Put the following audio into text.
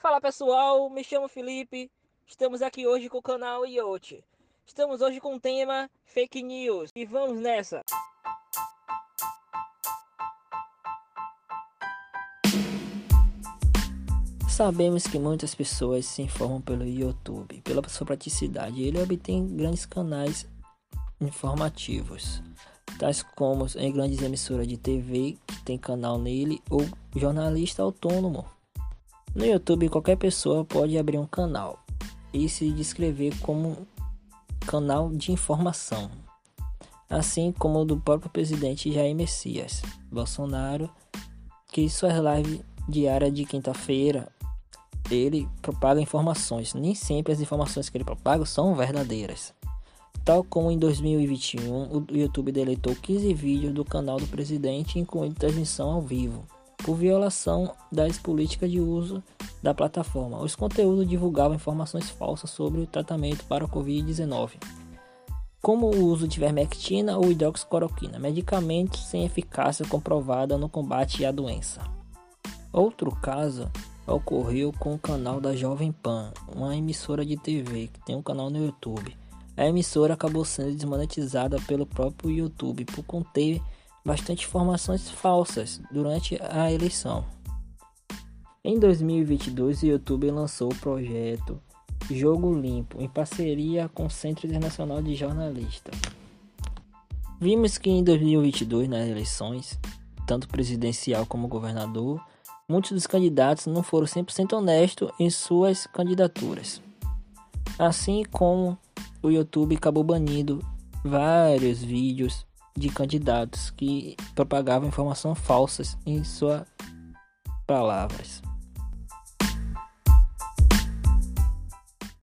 Fala pessoal, me chamo Felipe. Estamos aqui hoje com o canal IoT. Estamos hoje com o tema Fake News e vamos nessa. Sabemos que muitas pessoas se informam pelo YouTube, pela sua praticidade. Ele obtém grandes canais informativos, tais como em grandes emissoras de TV que tem canal nele ou jornalista autônomo. No YouTube, qualquer pessoa pode abrir um canal e se descrever como canal de informação, assim como o do próprio presidente Jair Messias Bolsonaro, que suas lives diárias de quinta-feira ele propaga informações. Nem sempre as informações que ele propaga são verdadeiras. Tal como em 2021, o YouTube deletou 15 vídeos do canal do presidente, incluindo transmissão ao vivo, por violação das políticas de uso da plataforma. Os conteúdos divulgavam informações falsas sobre o tratamento para a Covid-19, como o uso de vermectina ou hidroxicloroquina, medicamentos sem eficácia comprovada no combate à doença. Outro caso ocorreu com o canal da Jovem Pan, uma emissora de TV que tem um canal no YouTube. A emissora acabou sendo desmonetizada pelo próprio YouTube por conter bastante informações falsas durante a eleição. Em 2022, o YouTube lançou o projeto Jogo Limpo em parceria com o Centro Internacional de Jornalistas. Vimos que em 2022, nas eleições, tanto presidencial como governador, muitos dos candidatos não foram 100% honestos em suas candidaturas. Assim como o YouTube acabou banindo vários vídeos de candidatos que propagavam informações falsas em suas palavras.